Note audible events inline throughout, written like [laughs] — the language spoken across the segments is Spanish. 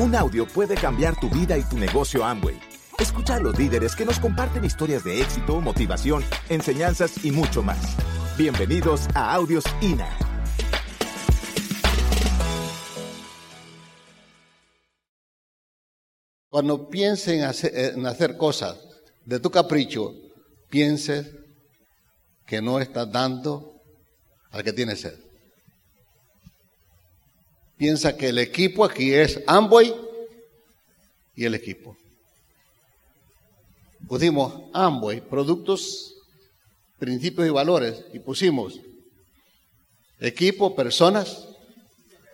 Un audio puede cambiar tu vida y tu negocio Amway. Escucha a los líderes que nos comparten historias de éxito, motivación, enseñanzas y mucho más. Bienvenidos a Audios INA. Cuando piensen en hacer, cosas de tu capricho, pienses que no estás dando al que tiene sed. Piensa que el equipo aquí es Amway y el equipo. Pusimos Amway, productos, principios y valores, y pusimos equipo, personas,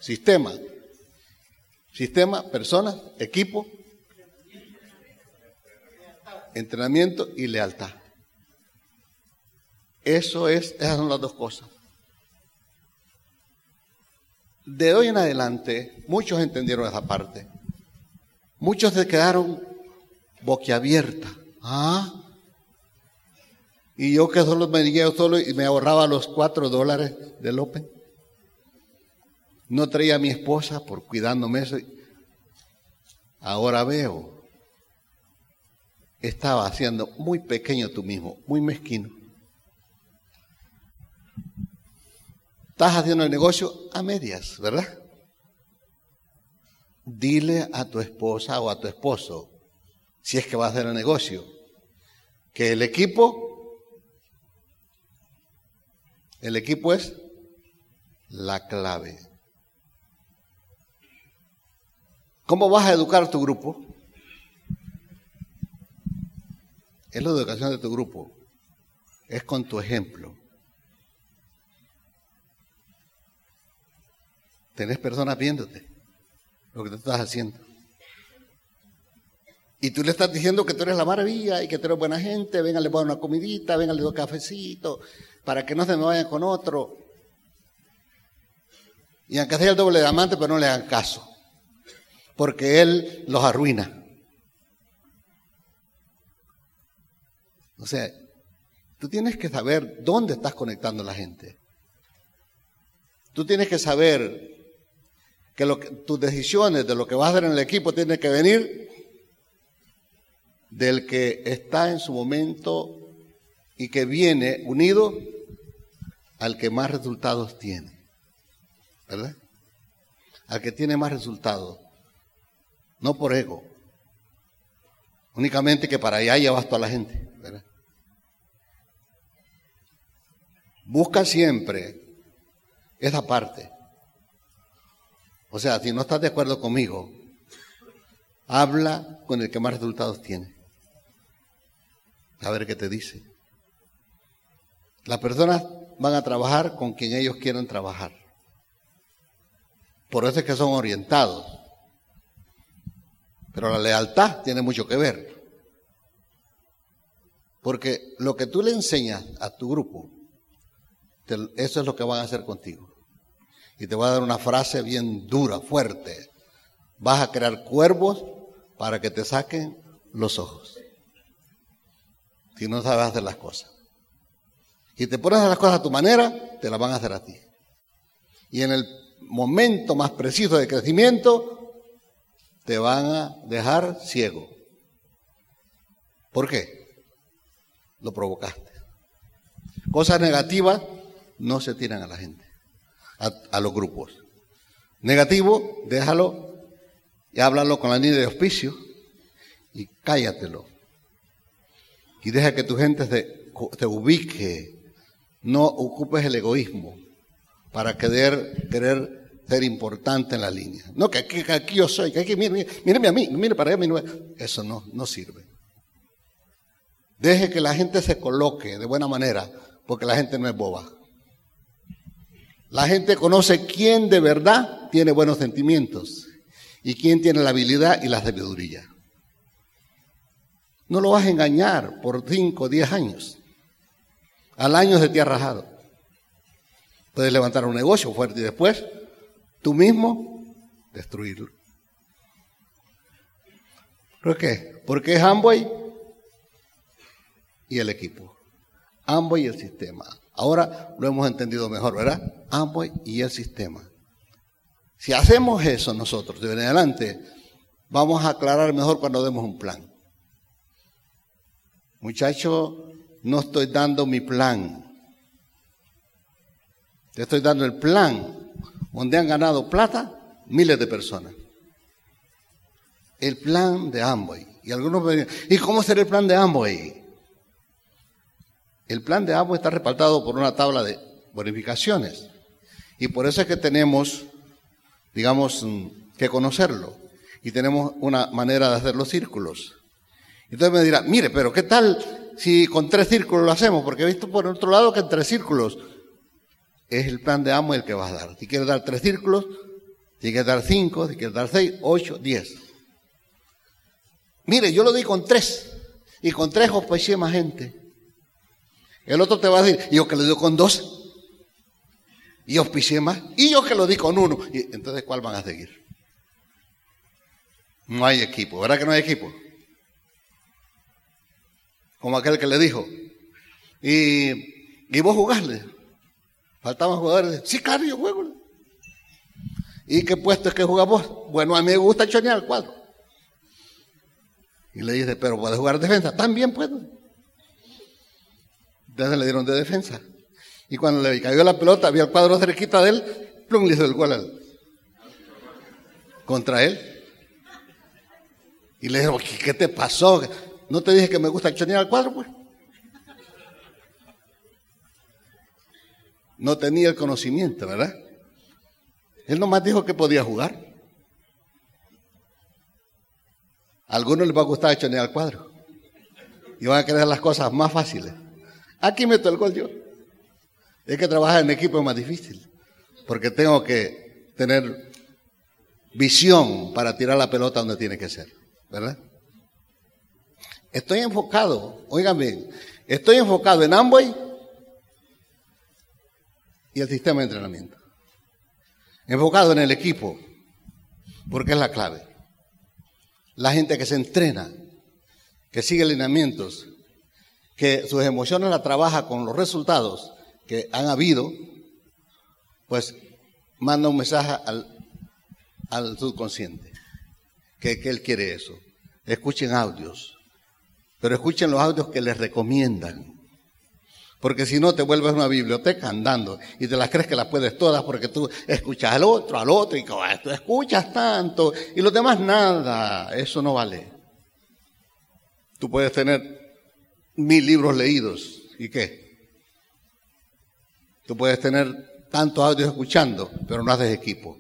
sistema. Sistema, personas, equipo, entrenamiento y lealtad. Eso es, esas son las dos cosas. De hoy en adelante, muchos entendieron esa parte. Muchos se quedaron boquiabierta. ¿Ah? Y yo que solo me yo solo y me ahorraba los cuatro dólares de López. No traía a mi esposa por cuidándome eso. Ahora veo. Estaba haciendo muy pequeño tú mismo, muy mezquino. Estás haciendo el negocio a medias, ¿verdad? Dile a tu esposa o a tu esposo, si es que va a hacer el negocio, que el equipo, el equipo es la clave. ¿Cómo vas a educar a tu grupo? Es la educación de tu grupo. Es con tu ejemplo. Tenés personas viéndote lo que tú estás haciendo. Y tú le estás diciendo que tú eres la maravilla y que tú eres buena gente, venga, le una comidita, venga, le doy cafecito, para que no se me vayan con otro. Y aunque sea el doble de amante, pero no le hagan caso, porque él los arruina. O sea, tú tienes que saber dónde estás conectando a la gente. Tú tienes que saber que, lo que tus decisiones de lo que vas a hacer en el equipo tienen que venir del que está en su momento y que viene unido al que más resultados tiene. ¿Verdad? Al que tiene más resultados. No por ego. Únicamente que para allá llevas toda la gente. Busca siempre esa parte. O sea, si no estás de acuerdo conmigo, habla con el que más resultados tiene. A ver qué te dice. Las personas van a trabajar con quien ellos quieran trabajar. Por eso es que son orientados. Pero la lealtad tiene mucho que ver. Porque lo que tú le enseñas a tu grupo, eso es lo que van a hacer contigo. Y te voy a dar una frase bien dura, fuerte. Vas a crear cuervos para que te saquen los ojos. Si no sabes hacer las cosas. Y te pones a las cosas a tu manera, te las van a hacer a ti. Y en el momento más preciso de crecimiento, te van a dejar ciego. ¿Por qué? Lo provocaste. Cosas negativas no se tiran a la gente a, los grupos. Negativo, déjalo y háblalo con la niña de auspicio y cállatelo. Y deja que tu gente te, ubique. No ocupes el egoísmo para querer, querer ser importante en la línea. No, que aquí, yo soy, que aquí, mire, mire, a mí, mire para allá. Eso no, no sirve. Deje que la gente se coloque de buena manera, porque la gente no es boba. La gente conoce quién de verdad tiene buenos sentimientos y quién tiene la habilidad y la sabiduría. No lo vas a engañar por 5 o 10 años. Al año se te ha rajado. Puedes levantar un negocio fuerte y después tú mismo destruirlo. ¿Por qué? Porque es Amway y el equipo. Amway y el sistema. Ahora lo hemos entendido mejor, ¿verdad? Amway y el sistema. Si hacemos eso nosotros de adelante, vamos a aclarar mejor cuando demos un plan. Muchacho, no estoy dando mi plan. Te estoy dando el plan donde han ganado plata miles de personas. El plan de Amway. Y algunos me dicen, ¿y cómo será el plan de Amway? El plan de Amway está respaldado por una tabla de bonificaciones. Y por eso es que tenemos, digamos, mm, que conocerlo. Y tenemos una manera de hacer los círculos. Entonces me dirá, mire, pero ¿qué tal si con tres círculos lo hacemos? Porque he visto por otro lado que en tres círculos es el plan de amo el que vas a dar. Si quieres dar tres círculos, si quieres dar cinco, si quieres dar seis, ocho, diez. Mire, yo lo di con tres. Y con tres auspicié más gente. El otro te va a decir, yo que lo di con dos. Y auspicié más. Y yo que lo di con uno. Y entonces, ¿cuál van a seguir? No hay equipo. ¿Verdad que no hay equipo? Como aquel que le dijo. Y, y vos jugarle. Faltaban jugadores. Sí, claro, yo juego. ¿Y qué puesto es que jugamos? Bueno, a mí me gusta chonear el cuadro. Y le dice, pero puedes jugar defensa. También puedo. Entonces le dieron de defensa. Y cuando le cayó la pelota, había el cuadro cerquita de él, plum, le hizo el gol contra él. Y le dijo, ¿qué te pasó? ¿No te dije que me gusta chonear el cuadro, pues? No tenía el conocimiento, ¿verdad? Él nomás dijo que podía jugar. A algunos les va a gustar chonear el cuadro. Y van a querer las cosas más fáciles. Aquí meto el gol yo. Es que trabajar en equipo es más difícil. Porque tengo que tener visión para tirar la pelota donde tiene que ser. ¿Verdad? Estoy enfocado, oigan bien, estoy enfocado en Amway y el sistema de entrenamiento. Enfocado en el equipo, porque es la clave. La gente que se entrena, que sigue lineamientos, que sus emociones la trabaja con los resultados que han habido, pues manda un mensaje al, subconsciente, que, que él quiere eso. Escuchen audios, pero escuchen los audios que les recomiendan. Porque si no te vuelves una biblioteca andando y te las crees que las puedes todas porque tú escuchas al otro, al otro y tú escuchas tanto y los demás nada. Eso no vale. Tú puedes tener mil libros leídos y qué. Tú puedes tener tantos audios escuchando, pero no haces equipo.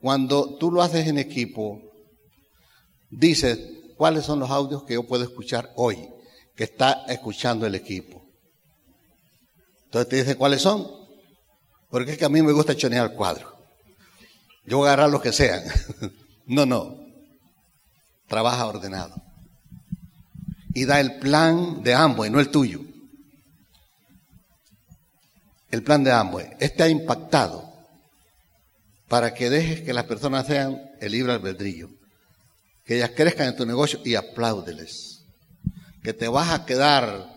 Cuando tú lo haces en equipo, dices, ¿cuáles son los audios que yo puedo escuchar hoy? que está escuchando el equipo. Entonces te dice cuáles son. Porque es que a mí me gusta chonear el cuadro. Yo voy a agarrar los que sean. [laughs] no, no. Trabaja ordenado. Y da el plan de ambos y no el tuyo. El plan de ambos. Este ha impactado para que dejes que las personas sean el libre albedrillo. Que ellas crezcan en tu negocio y apláudeles que te vas a quedar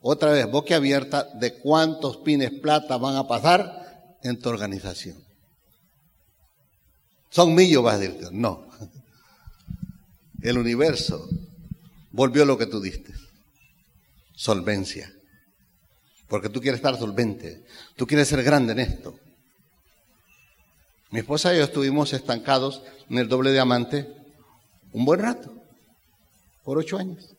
otra vez abierta de cuántos pines plata van a pasar en tu organización. Son millos, vas a decir. No. El universo volvió lo que tú diste. Solvencia. Porque tú quieres estar solvente. Tú quieres ser grande en esto. Mi esposa y yo estuvimos estancados en el doble diamante un buen rato. Por ocho años.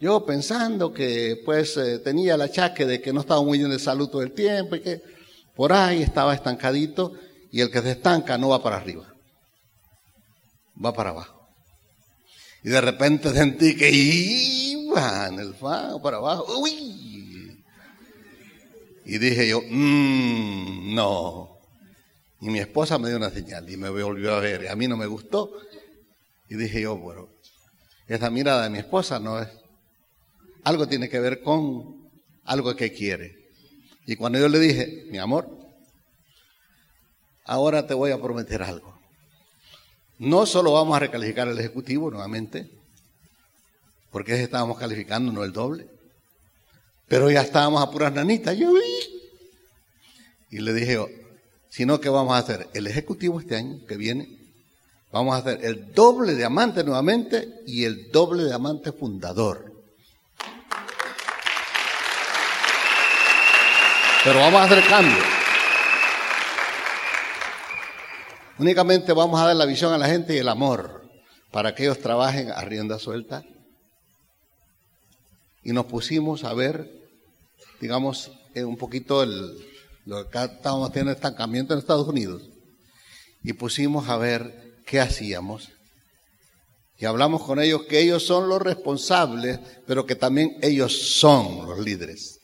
Yo pensando que pues eh, tenía el achaque de que no estaba muy bien de salud todo el tiempo y que por ahí estaba estancadito y el que se estanca no va para arriba, va para abajo. Y de repente sentí que iba en el fango para abajo. Uy. Y dije yo, mmm, no. Y mi esposa me dio una señal y me volvió a ver. Y a mí no me gustó. Y dije yo, bueno, esa mirada de mi esposa no es algo tiene que ver con algo que quiere. Y cuando yo le dije, mi amor, ahora te voy a prometer algo. No solo vamos a recalificar el Ejecutivo nuevamente, porque estábamos calificando, no el doble, pero ya estábamos a puras nanitas. Yo Y le dije, sino que vamos a hacer el Ejecutivo este año que viene, Vamos a hacer el doble diamante nuevamente y el doble diamante fundador. Pero vamos a hacer cambio. Únicamente vamos a dar la visión a la gente y el amor para que ellos trabajen a rienda suelta. Y nos pusimos a ver, digamos, eh, un poquito el, lo que estábamos teniendo estancamiento en Estados Unidos. Y pusimos a ver qué hacíamos. Y hablamos con ellos que ellos son los responsables, pero que también ellos son los líderes.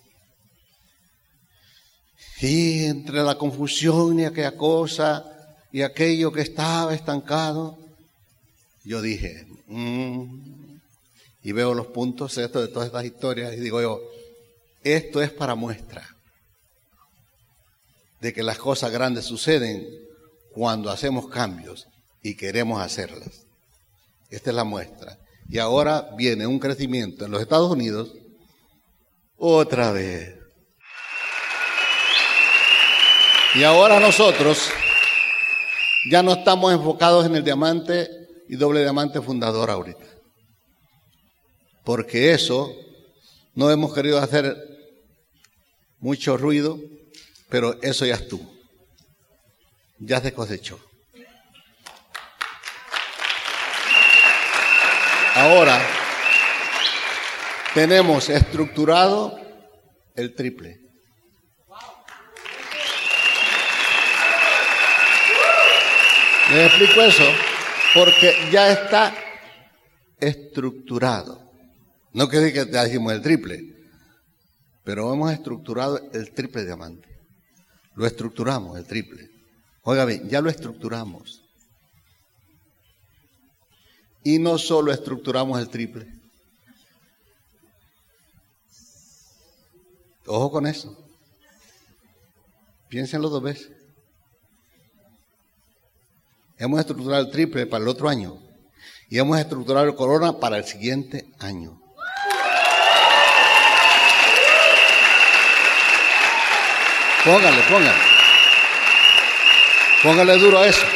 Y entre la confusión y aquella cosa y aquello que estaba estancado, yo dije, mm", y veo los puntos de todas estas historias y digo yo, esto es para muestra de que las cosas grandes suceden cuando hacemos cambios y queremos hacerlas. Esta es la muestra. Y ahora viene un crecimiento en los Estados Unidos otra vez. Y ahora nosotros ya no estamos enfocados en el diamante y doble diamante fundador ahorita. Porque eso no hemos querido hacer mucho ruido, pero eso ya estuvo. Ya se cosechó. Ahora tenemos estructurado el triple. Les explico eso porque ya está estructurado. No quiere decir que ya dijimos el triple, pero hemos estructurado el triple diamante. Lo estructuramos, el triple. Oiga bien, ya lo estructuramos. Y no solo estructuramos el triple. Ojo con eso. Piénsenlo dos veces. Hemos estructurado el triple para el otro año. Y hemos estructurado el corona para el siguiente año. Póngale, póngale. Póngale duro a eso.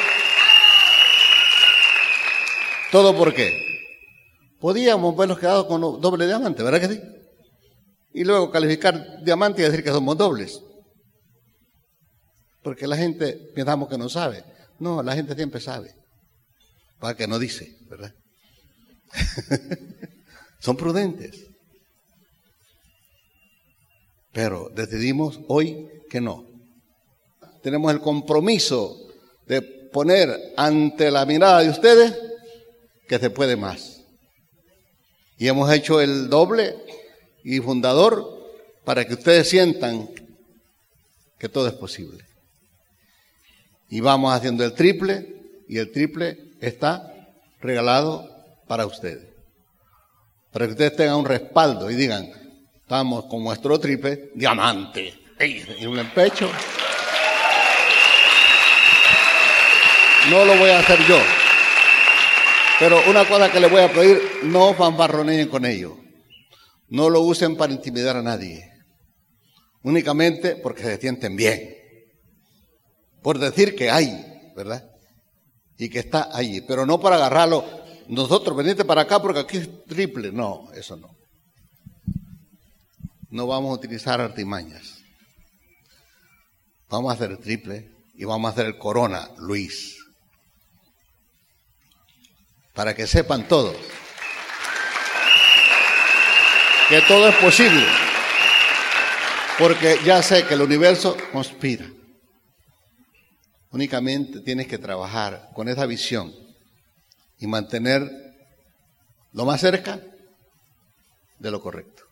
¿Todo por qué? Podíamos habernos quedado con doble diamante, ¿verdad que sí? Y luego calificar diamante y decir que somos dobles. Porque la gente pensamos que no sabe. No, la gente siempre sabe. Para que no dice, ¿verdad? [laughs] Son prudentes. Pero decidimos hoy que no. Tenemos el compromiso de poner ante la mirada de ustedes que se puede más. Y hemos hecho el doble y fundador para que ustedes sientan que todo es posible. Y vamos haciendo el triple y el triple está regalado para ustedes. Para que ustedes tengan un respaldo y digan, estamos con nuestro triple diamante y en el pecho. No lo voy a hacer yo. Pero una cosa que les voy a pedir, no fanfarroneen con ello. No lo usen para intimidar a nadie. Únicamente porque se sienten bien. Por decir que hay, ¿verdad? Y que está allí. Pero no para agarrarlo. Nosotros, venite para acá porque aquí es triple. No, eso no. No vamos a utilizar artimañas. Vamos a hacer el triple y vamos a hacer el corona, Luis para que sepan todos que todo es posible, porque ya sé que el universo conspira. Únicamente tienes que trabajar con esa visión y mantener lo más cerca de lo correcto.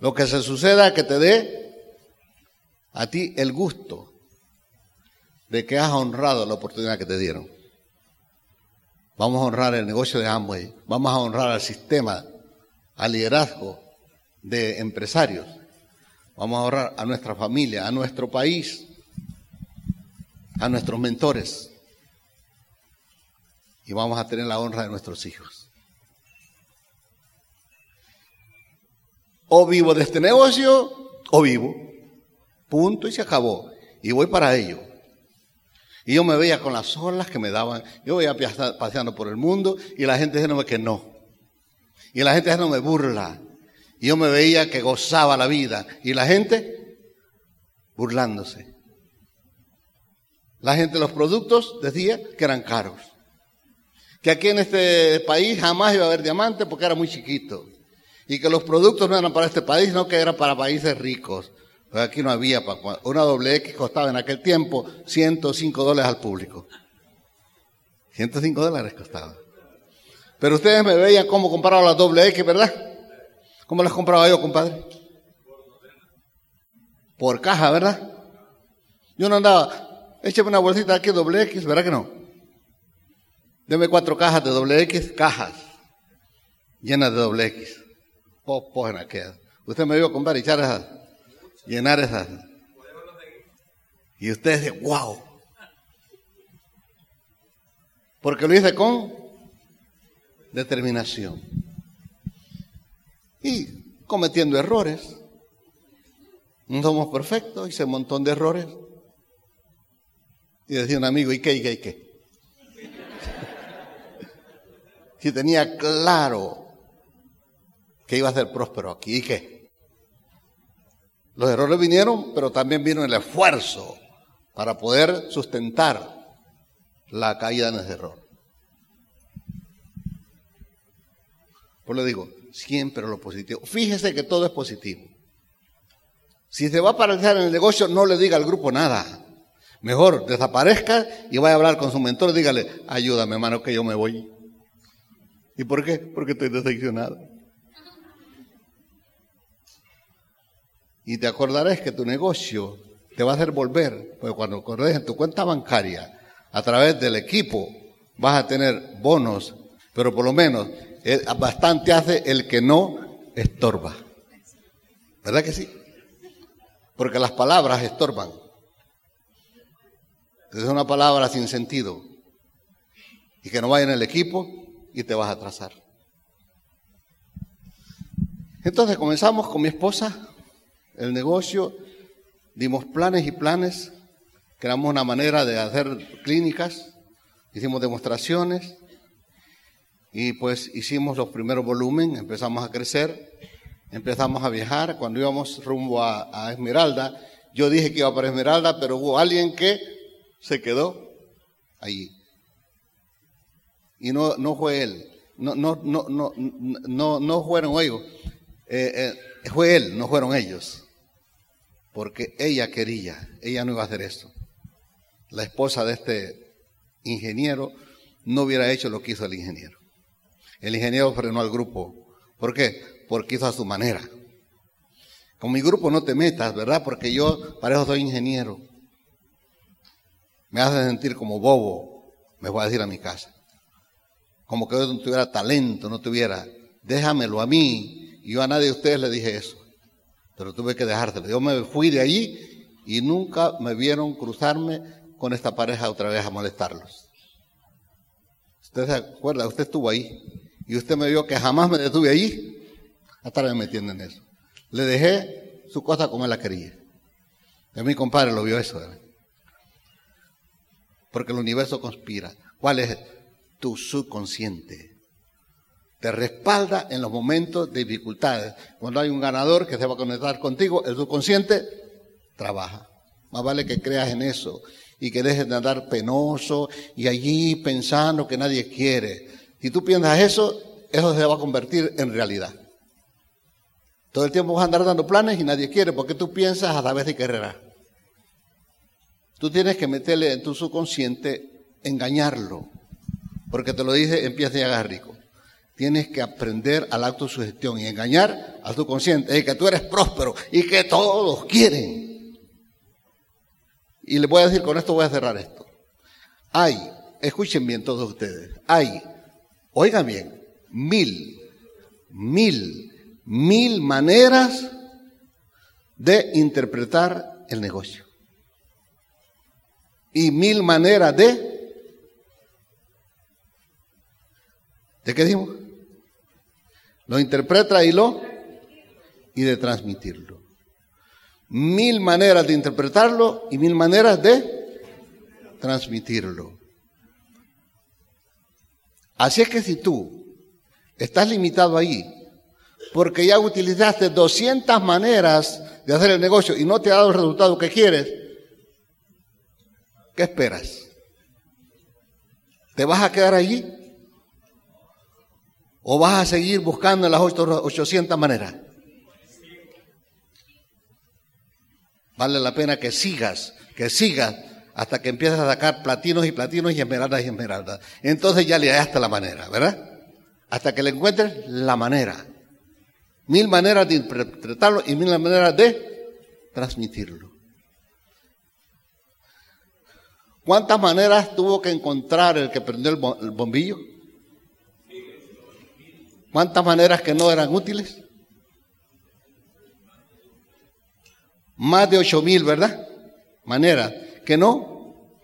Lo que se suceda que te dé a ti el gusto de que has honrado la oportunidad que te dieron. Vamos a honrar el negocio de Amway. Vamos a honrar al sistema, al liderazgo de empresarios. Vamos a honrar a nuestra familia, a nuestro país, a nuestros mentores. Y vamos a tener la honra de nuestros hijos. O vivo de este negocio o vivo. Punto y se acabó. Y voy para ello. Y yo me veía con las olas que me daban. Yo veía paseando por el mundo y la gente diciéndome que no. Y la gente me burla. Y yo me veía que gozaba la vida. Y la gente burlándose. La gente, los productos decía que eran caros. Que aquí en este país jamás iba a haber diamante porque era muy chiquito. Y que los productos no eran para este país, sino que eran para países ricos. Pues aquí no había, una doble X costaba en aquel tiempo 105 dólares al público. 105 dólares costaba. Pero ustedes me veían cómo compraba la doble X, ¿verdad? ¿Cómo las compraba yo, compadre? Por caja, ¿verdad? Yo no andaba, écheme una bolsita aquí doble X, ¿verdad que no? Deme cuatro cajas de doble X, cajas llenas de doble X. Popos en aquella. Usted me vio, compadre, echar esas llenar esas. Y usted dice, wow. Porque lo hice con determinación. Y cometiendo errores. No somos perfectos, hice un montón de errores. Y decía un amigo, ¿y qué, y qué, y qué? si tenía claro que iba a ser próspero aquí, ¿y qué? Los errores vinieron, pero también vino el esfuerzo para poder sustentar la caída en ese error. Pues le digo, siempre lo positivo. Fíjese que todo es positivo. Si se va a paralizar en el negocio, no le diga al grupo nada. Mejor desaparezca y vaya a hablar con su mentor. Dígale, ayúdame, hermano, que yo me voy. ¿Y por qué? Porque estoy decepcionado. Y te acordarás que tu negocio te va a hacer volver, porque cuando acordes en tu cuenta bancaria, a través del equipo, vas a tener bonos, pero por lo menos eh, bastante hace el que no estorba. ¿Verdad que sí? Porque las palabras estorban. Es una palabra sin sentido. Y que no vaya en el equipo y te vas a atrasar. Entonces comenzamos con mi esposa el negocio, dimos planes y planes, creamos una manera de hacer clínicas, hicimos demostraciones y pues hicimos los primeros volúmenes, empezamos a crecer, empezamos a viajar. Cuando íbamos rumbo a, Esmeralda, yo dije que iba para Esmeralda, pero hubo alguien que se quedó allí. Y no, no fue él, no, no, no, no, no, no fueron ellos, eh, eh, fue él, no fueron ellos porque ella quería, ella no iba a hacer esto. La esposa de este ingeniero no hubiera hecho lo que hizo el ingeniero. El ingeniero frenó al grupo. ¿Por qué? Porque hizo a su manera. Con mi grupo no te metas, ¿verdad? Porque yo para eso soy ingeniero. Me hace sentir como bobo, me voy a decir a mi casa. Como que yo no tuviera talento, no tuviera. Déjamelo a mí. Y yo a nadie de ustedes le dije eso pero tuve que dejárselo. Yo me fui de allí y nunca me vieron cruzarme con esta pareja otra vez a molestarlos. ¿Usted se acuerda? Usted estuvo ahí y usted me vio que jamás me detuve allí hasta me metiendo en eso. Le dejé su cosa como él la quería. Y mi compadre lo vio eso. Porque el universo conspira. ¿Cuál es tu subconsciente? te respalda en los momentos de dificultades. Cuando hay un ganador que se va a conectar contigo, el subconsciente trabaja. Más vale que creas en eso y que dejes de andar penoso y allí pensando que nadie quiere. Si tú piensas eso, eso se va a convertir en realidad. Todo el tiempo vas a andar dando planes y nadie quiere porque tú piensas a vez de quererás. Tú tienes que meterle en tu subconsciente, engañarlo, porque te lo dice, empieza a llegar rico. Tienes que aprender al acto de sugestión y engañar a tu consciente de que tú eres próspero y que todos quieren. Y le voy a decir, con esto voy a cerrar esto. Hay, escuchen bien todos ustedes, hay, oigan bien, mil, mil, mil maneras de interpretar el negocio. Y mil maneras de... ¿De qué dijimos? Lo interpreta y lo y de transmitirlo. Mil maneras de interpretarlo y mil maneras de transmitirlo. Así es que si tú estás limitado ahí, porque ya utilizaste 200 maneras de hacer el negocio y no te ha dado el resultado que quieres, ¿qué esperas? ¿Te vas a quedar allí? ¿O vas a seguir buscando las 800 maneras? Vale la pena que sigas, que sigas hasta que empieces a sacar platinos y platinos y esmeraldas y esmeraldas. Entonces ya le hasta la manera, ¿verdad? Hasta que le encuentres la manera. Mil maneras de interpretarlo y mil maneras de transmitirlo. ¿Cuántas maneras tuvo que encontrar el que prendió el bombillo? ¿Cuántas maneras que no eran útiles? Más de ocho mil, ¿verdad? Maneras que no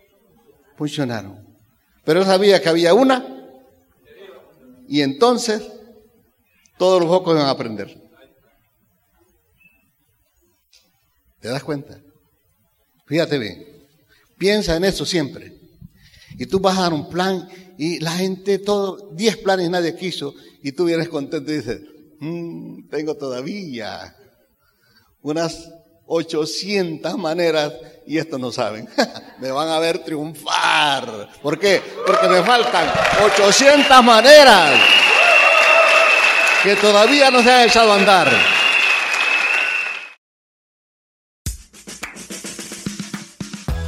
funcionaron. Pero sabía que había una y entonces todos los focos iban a aprender. ¿Te das cuenta? Fíjate bien. Piensa en eso siempre. Y tú vas a dar un plan y la gente, todo, diez planes nadie quiso y tú vienes contento y dices, mm, tengo todavía unas 800 maneras y esto no saben. [laughs] me van a ver triunfar. ¿Por qué? Porque me faltan 800 maneras que todavía no se han echado a andar.